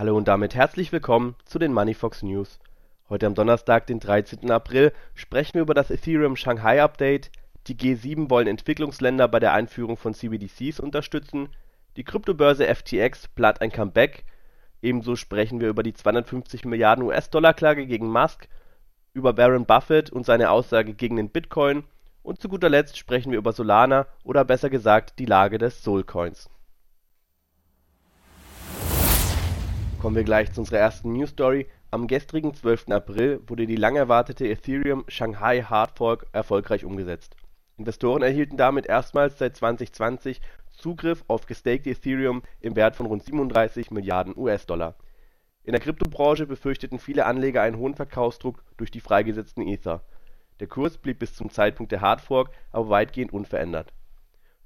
Hallo und damit herzlich willkommen zu den Moneyfox News. Heute am Donnerstag, den 13. April, sprechen wir über das Ethereum Shanghai Update, die G7 wollen Entwicklungsländer bei der Einführung von CBDCs unterstützen, die Kryptobörse FTX plant ein Comeback, ebenso sprechen wir über die 250 Milliarden US-Dollar-Klage gegen Musk, über Warren Buffett und seine Aussage gegen den Bitcoin und zu guter Letzt sprechen wir über Solana oder besser gesagt die Lage des Solcoins. Kommen wir gleich zu unserer ersten News Story. Am gestrigen 12. April wurde die lang erwartete Ethereum Shanghai Hard Fork erfolgreich umgesetzt. Investoren erhielten damit erstmals seit 2020 Zugriff auf gestakte Ethereum im Wert von rund 37 Milliarden US-Dollar. In der Kryptobranche befürchteten viele Anleger einen hohen Verkaufsdruck durch die freigesetzten Ether. Der Kurs blieb bis zum Zeitpunkt der Hardfork aber weitgehend unverändert.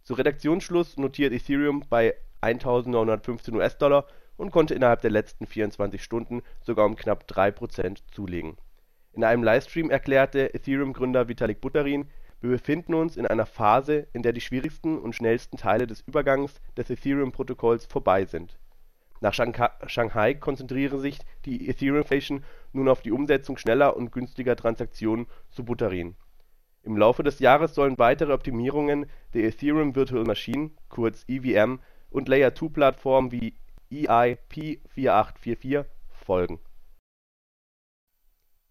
Zu Redaktionsschluss notiert Ethereum bei 1.915 US-Dollar und konnte innerhalb der letzten 24 Stunden sogar um knapp 3% zulegen. In einem Livestream erklärte Ethereum-Gründer Vitalik Buterin, wir befinden uns in einer Phase, in der die schwierigsten und schnellsten Teile des Übergangs des Ethereum-Protokolls vorbei sind. Nach Shanghai konzentriere sich die Ethereum Foundation nun auf die Umsetzung schneller und günstiger Transaktionen zu Buterin. Im Laufe des Jahres sollen weitere Optimierungen der Ethereum Virtual Machine kurz EVM und Layer-2-Plattformen wie EIP-4844 folgen.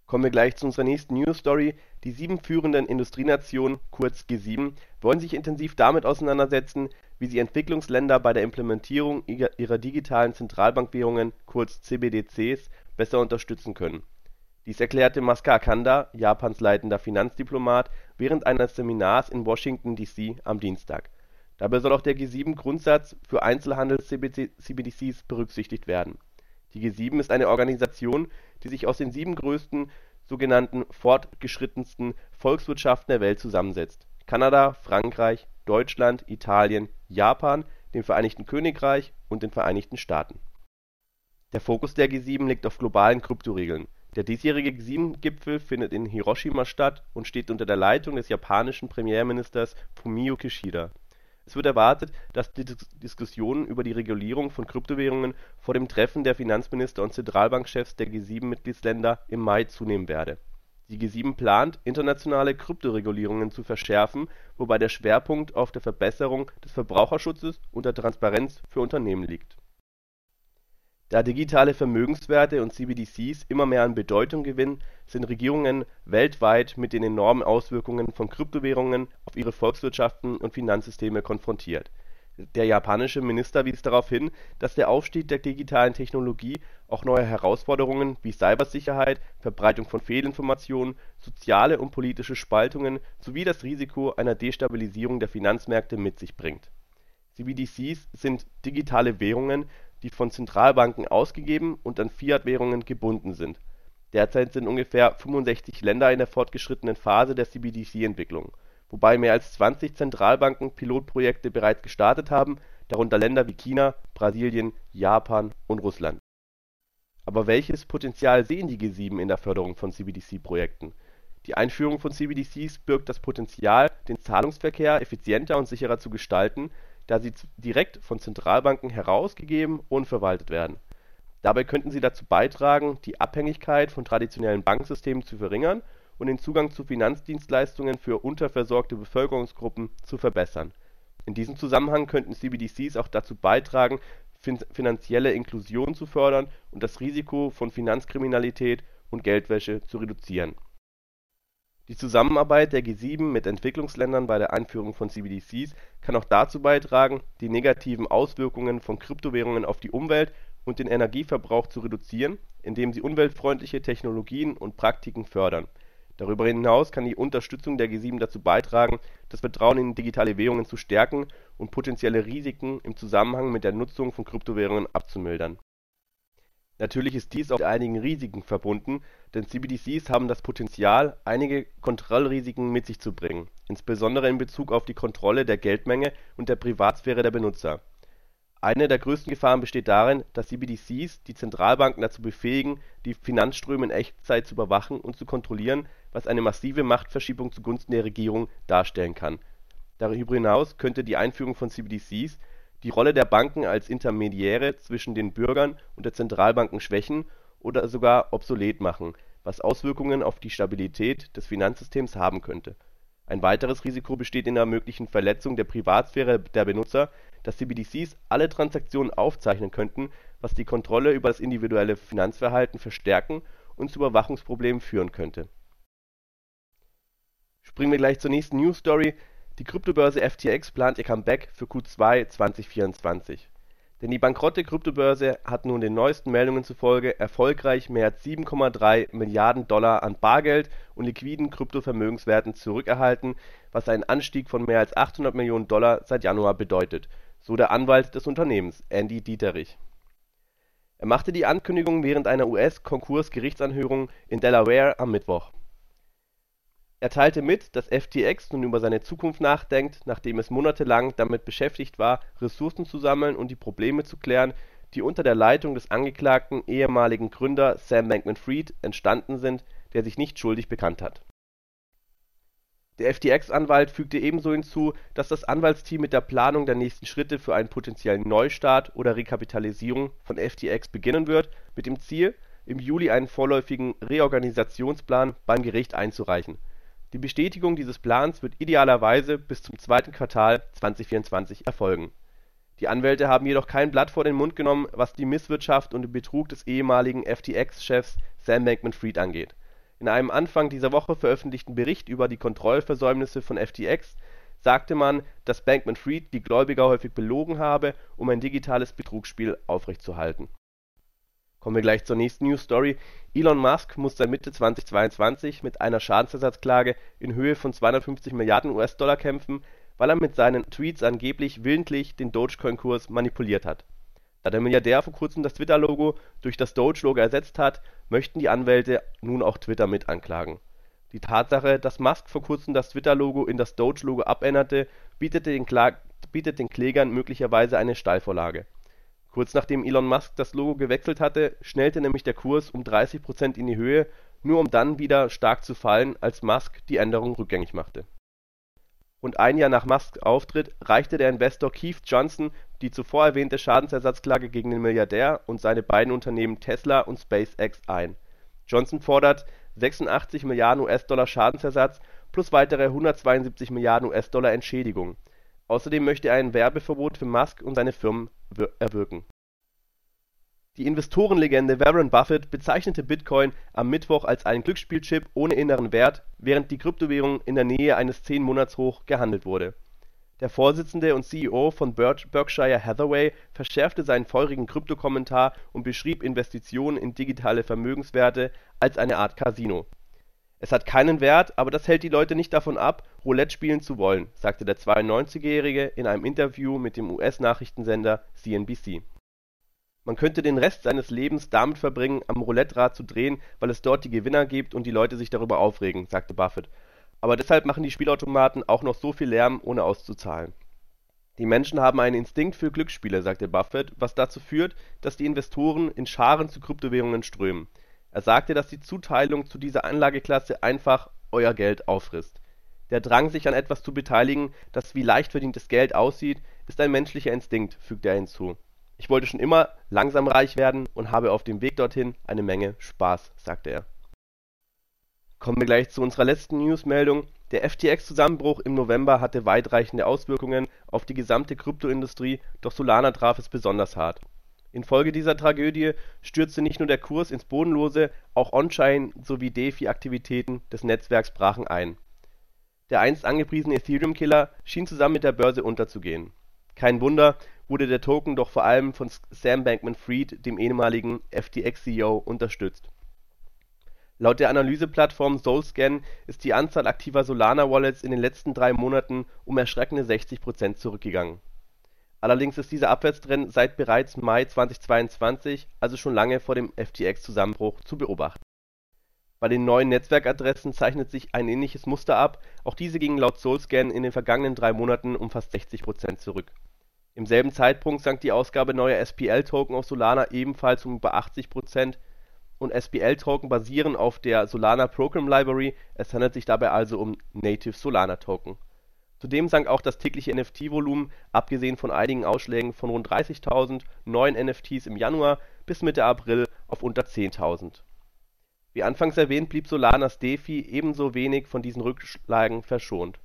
Kommen wir gleich zu unserer nächsten News Story. Die sieben führenden Industrienationen, kurz G7, wollen sich intensiv damit auseinandersetzen, wie sie Entwicklungsländer bei der Implementierung ihrer digitalen Zentralbankwährungen, kurz CBDCs, besser unterstützen können. Dies erklärte Masuke Akanda, Japans leitender Finanzdiplomat, während eines Seminars in Washington D.C. am Dienstag Dabei soll auch der G7-Grundsatz für Einzelhandels-CBDCs berücksichtigt werden. Die G7 ist eine Organisation, die sich aus den sieben größten sogenannten fortgeschrittensten Volkswirtschaften der Welt zusammensetzt: Kanada, Frankreich, Deutschland, Italien, Japan, dem Vereinigten Königreich und den Vereinigten Staaten. Der Fokus der G7 liegt auf globalen Kryptoregeln. Der diesjährige G7-Gipfel findet in Hiroshima statt und steht unter der Leitung des japanischen Premierministers Fumio Kishida es wird erwartet, dass die Diskussionen über die Regulierung von Kryptowährungen vor dem Treffen der Finanzminister und Zentralbankchefs der G7-Mitgliedsländer im Mai zunehmen werde. Die G7 plant, internationale Kryptoregulierungen zu verschärfen, wobei der Schwerpunkt auf der Verbesserung des Verbraucherschutzes und der Transparenz für Unternehmen liegt da digitale Vermögenswerte und CBDCs immer mehr an Bedeutung gewinnen, sind Regierungen weltweit mit den enormen Auswirkungen von Kryptowährungen auf ihre Volkswirtschaften und Finanzsysteme konfrontiert. Der japanische Minister wies darauf hin, dass der Aufstieg der digitalen Technologie auch neue Herausforderungen wie Cybersicherheit, Verbreitung von Fehlinformationen, soziale und politische Spaltungen sowie das Risiko einer Destabilisierung der Finanzmärkte mit sich bringt. CBDCs sind digitale Währungen die von Zentralbanken ausgegeben und an Fiat-Währungen gebunden sind. Derzeit sind ungefähr 65 Länder in der fortgeschrittenen Phase der CBDC-Entwicklung, wobei mehr als 20 Zentralbanken Pilotprojekte bereits gestartet haben, darunter Länder wie China, Brasilien, Japan und Russland. Aber welches Potenzial sehen die G7 in der Förderung von CBDC-Projekten? Die Einführung von CBDCs birgt das Potenzial, den Zahlungsverkehr effizienter und sicherer zu gestalten da sie direkt von Zentralbanken herausgegeben und verwaltet werden. Dabei könnten sie dazu beitragen, die Abhängigkeit von traditionellen Banksystemen zu verringern und den Zugang zu Finanzdienstleistungen für unterversorgte Bevölkerungsgruppen zu verbessern. In diesem Zusammenhang könnten CBDCs auch dazu beitragen, finanzielle Inklusion zu fördern und das Risiko von Finanzkriminalität und Geldwäsche zu reduzieren die Zusammenarbeit der G7 mit Entwicklungsländern bei der Einführung von CBDCs kann auch dazu beitragen, die negativen Auswirkungen von Kryptowährungen auf die Umwelt und den Energieverbrauch zu reduzieren, indem sie umweltfreundliche Technologien und Praktiken fördern. Darüber hinaus kann die Unterstützung der G7 dazu beitragen, das Vertrauen in digitale Währungen zu stärken und potenzielle Risiken im Zusammenhang mit der Nutzung von Kryptowährungen abzumildern Natürlich ist dies auch mit einigen Risiken verbunden, denn CBDCs haben das Potenzial, einige Kontrollrisiken mit sich zu bringen, insbesondere in Bezug auf die Kontrolle der Geldmenge und der Privatsphäre der Benutzer. Eine der größten Gefahren besteht darin, dass CBDCs die Zentralbanken dazu befähigen, die Finanzströme in Echtzeit zu überwachen und zu kontrollieren, was eine massive Machtverschiebung zugunsten der Regierung darstellen kann. Darüber hinaus könnte die Einführung von CBDCs die Rolle der Banken als Intermediäre zwischen den Bürgern und der Zentralbanken schwächen oder sogar obsolet machen, was Auswirkungen auf die Stabilität des Finanzsystems haben könnte. Ein weiteres Risiko besteht in der möglichen Verletzung der Privatsphäre der Benutzer, da CBDCs alle Transaktionen aufzeichnen könnten, was die Kontrolle über das individuelle Finanzverhalten verstärken und zu Überwachungsproblemen führen könnte. Springen wir gleich zur nächsten News Story die Kryptobörse FTX plant ihr Comeback für Q2 2024. Denn die bankrotte Kryptobörse hat nun den neuesten Meldungen zufolge erfolgreich mehr als 7,3 Milliarden Dollar an Bargeld und liquiden Kryptovermögenswerten zurückerhalten, was einen Anstieg von mehr als 800 Millionen Dollar seit Januar bedeutet, so der Anwalt des Unternehmens, Andy Dieterich. Er machte die Ankündigung während einer US-Konkursgerichtsanhörung in Delaware am Mittwoch er teilte mit, dass FTX nun über seine Zukunft nachdenkt, nachdem es monatelang damit beschäftigt war, Ressourcen zu sammeln und die Probleme zu klären, die unter der Leitung des angeklagten ehemaligen Gründer Sam Bankman-Fried entstanden sind, der sich nicht schuldig bekannt hat. Der FTX-Anwalt fügte ebenso hinzu, dass das Anwaltsteam mit der Planung der nächsten Schritte für einen potenziellen Neustart oder Rekapitalisierung von FTX beginnen wird, mit dem Ziel, im Juli einen vorläufigen Reorganisationsplan beim Gericht einzureichen die Bestätigung dieses Plans wird idealerweise bis zum zweiten Quartal 2024 erfolgen. Die Anwälte haben jedoch kein Blatt vor den Mund genommen, was die Misswirtschaft und den Betrug des ehemaligen FTX-Chefs Sam Bankman-Fried angeht. In einem Anfang dieser Woche veröffentlichten Bericht über die Kontrollversäumnisse von FTX sagte man, dass Bankman-Fried die Gläubiger häufig belogen habe, um ein digitales Betrugsspiel aufrechtzuerhalten Kommen wir gleich zur nächsten News Story. Elon Musk muss seit Mitte 2022 mit einer Schadensersatzklage in Höhe von 250 Milliarden US-Dollar kämpfen, weil er mit seinen Tweets angeblich willentlich den Dogecoin-Kurs manipuliert hat. Da der Milliardär vor kurzem das Twitter-Logo durch das Doge-Logo ersetzt hat, möchten die Anwälte nun auch Twitter mit anklagen. Die Tatsache, dass Musk vor kurzem das Twitter-Logo in das Doge-Logo abänderte, bietet den, bietet den Klägern möglicherweise eine Steilvorlage Kurz nachdem Elon Musk das Logo gewechselt hatte, schnellte nämlich der Kurs um 30 Prozent in die Höhe, nur um dann wieder stark zu fallen, als Musk die Änderung rückgängig machte. Rund ein Jahr nach Musks Auftritt reichte der Investor Keith Johnson die zuvor erwähnte Schadensersatzklage gegen den Milliardär und seine beiden Unternehmen Tesla und SpaceX ein. Johnson fordert 86 Milliarden US-Dollar Schadensersatz plus weitere 172 Milliarden US-Dollar Entschädigung Außerdem möchte er ein Werbeverbot für Musk und seine Firmen erwirken. Die Investorenlegende Warren Buffett bezeichnete Bitcoin am Mittwoch als einen Glücksspielchip ohne inneren Wert, während die Kryptowährung in der Nähe eines 10-Monatshoch gehandelt wurde. Der Vorsitzende und CEO von Berkshire Hathaway verschärfte seinen feurigen Kryptokommentar und beschrieb Investitionen in digitale Vermögenswerte als eine Art Casino es hat keinen Wert, aber das hält die Leute nicht davon ab, Roulette spielen zu wollen, sagte der 92-Jährige in einem Interview mit dem US-Nachrichtensender CNBC. Man könnte den Rest seines Lebens damit verbringen, am Roulette-Rad zu drehen, weil es dort die Gewinner gibt und die Leute sich darüber aufregen, sagte Buffett. Aber deshalb machen die Spielautomaten auch noch so viel Lärm, ohne auszuzahlen. Die Menschen haben einen Instinkt für Glücksspiele, sagte Buffett, was dazu führt, dass die Investoren in Scharen zu Kryptowährungen strömen er sagte, dass die Zuteilung zu dieser Anlageklasse einfach „ euer Geld auffrisst. Der Drang, sich an etwas zu beteiligen, das wie leicht verdientes Geld aussieht, ist ein menschlicher Instinkt, fügte er hinzu. Ich wollte schon immer langsam reich werden und habe auf dem Weg dorthin eine Menge Spaß, sagte er. Kommen wir gleich zu unserer letzten Newsmeldung. Der FTX-Zusammenbruch im November hatte weitreichende Auswirkungen auf die gesamte Kryptoindustrie, doch Solana traf es besonders hart Infolge dieser Tragödie stürzte nicht nur der Kurs ins Bodenlose, auch On-Chain sowie DeFi-Aktivitäten des Netzwerks brachen ein. Der einst angepriesene Ethereum-Killer schien zusammen mit der Börse unterzugehen. Kein Wunder, wurde der Token doch vor allem von Sam Bankman-Fried, dem ehemaligen FTX-CEO, unterstützt. Laut der Analyseplattform Solscan ist die Anzahl aktiver Solana-Wallets in den letzten drei Monaten um erschreckende 60 Prozent zurückgegangen Allerdings ist dieser Abwärtstrend seit bereits Mai 2022, also schon lange vor dem FTX-Zusammenbruch, zu beobachten. Bei den neuen Netzwerkadressen zeichnet sich ein ähnliches Muster ab, auch diese gingen laut Solscan in den vergangenen drei Monaten um fast 60 Prozent zurück. Im selben Zeitpunkt sank die Ausgabe neuer SPL-Token auf Solana ebenfalls um über 80 Prozent und SPL-Token basieren auf der Solana Program Library, es handelt sich dabei also um Native Solana Token Zudem sank auch das tägliche NFT-Volumen abgesehen von einigen Ausschlägen von rund 30.000 neuen NFTs im Januar bis Mitte April auf unter 10.000. Wie anfangs erwähnt, blieb Solanas DeFi ebenso wenig von diesen Rückschlägen verschont.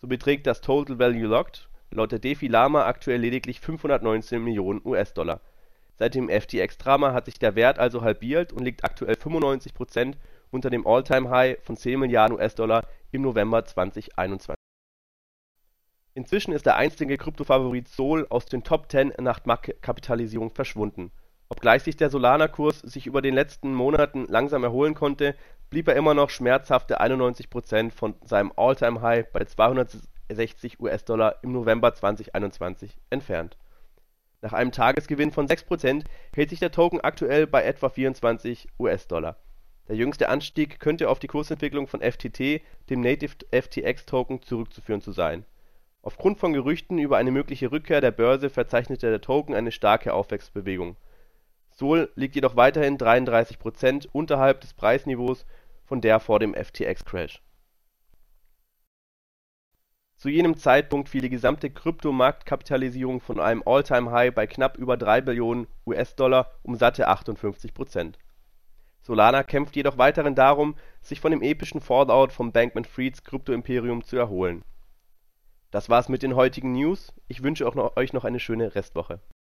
So beträgt das Total Value Locked laut der DeFi-Lama aktuell lediglich 519 Millionen US-Dollar. Seit dem FTX-Drama hat sich der Wert also halbiert und liegt aktuell 95 Prozent unter dem All-Time-High von 10 Milliarden US-Dollar im November 2021. Inzwischen ist der einstige Kryptofavorit Sol aus den Top 10 nach Marktkapitalisierung verschwunden. Obgleich sich der Solana-Kurs sich über den letzten Monaten langsam erholen konnte, blieb er immer noch schmerzhafte 91 Prozent von seinem All-Time-High bei 260 US-Dollar im November 2021 entfernt. Nach einem Tagesgewinn von 6 Prozent hält sich der Token aktuell bei etwa 24 US-Dollar. Der jüngste Anstieg könnte auf die Kursentwicklung von FTT, dem Native FTX Token, zurückzuführen zu sein Aufgrund von Gerüchten über eine mögliche Rückkehr der Börse verzeichnete der Token eine starke Aufwärtsbewegung. Sol liegt jedoch weiterhin 33 Prozent unterhalb des Preisniveaus von der vor dem FTX-Crash. Zu jenem Zeitpunkt fiel die gesamte Krypto-Marktkapitalisierung von einem All-Time-High bei knapp über 3 Billionen US-Dollar um satte 58 Prozent. Solana kämpft jedoch weiterhin darum, sich von dem epischen Fallout vom Bankman-Frieds Kryptoimperium zu erholen das war's mit den heutigen News. Ich wünsche euch noch eine schöne Restwoche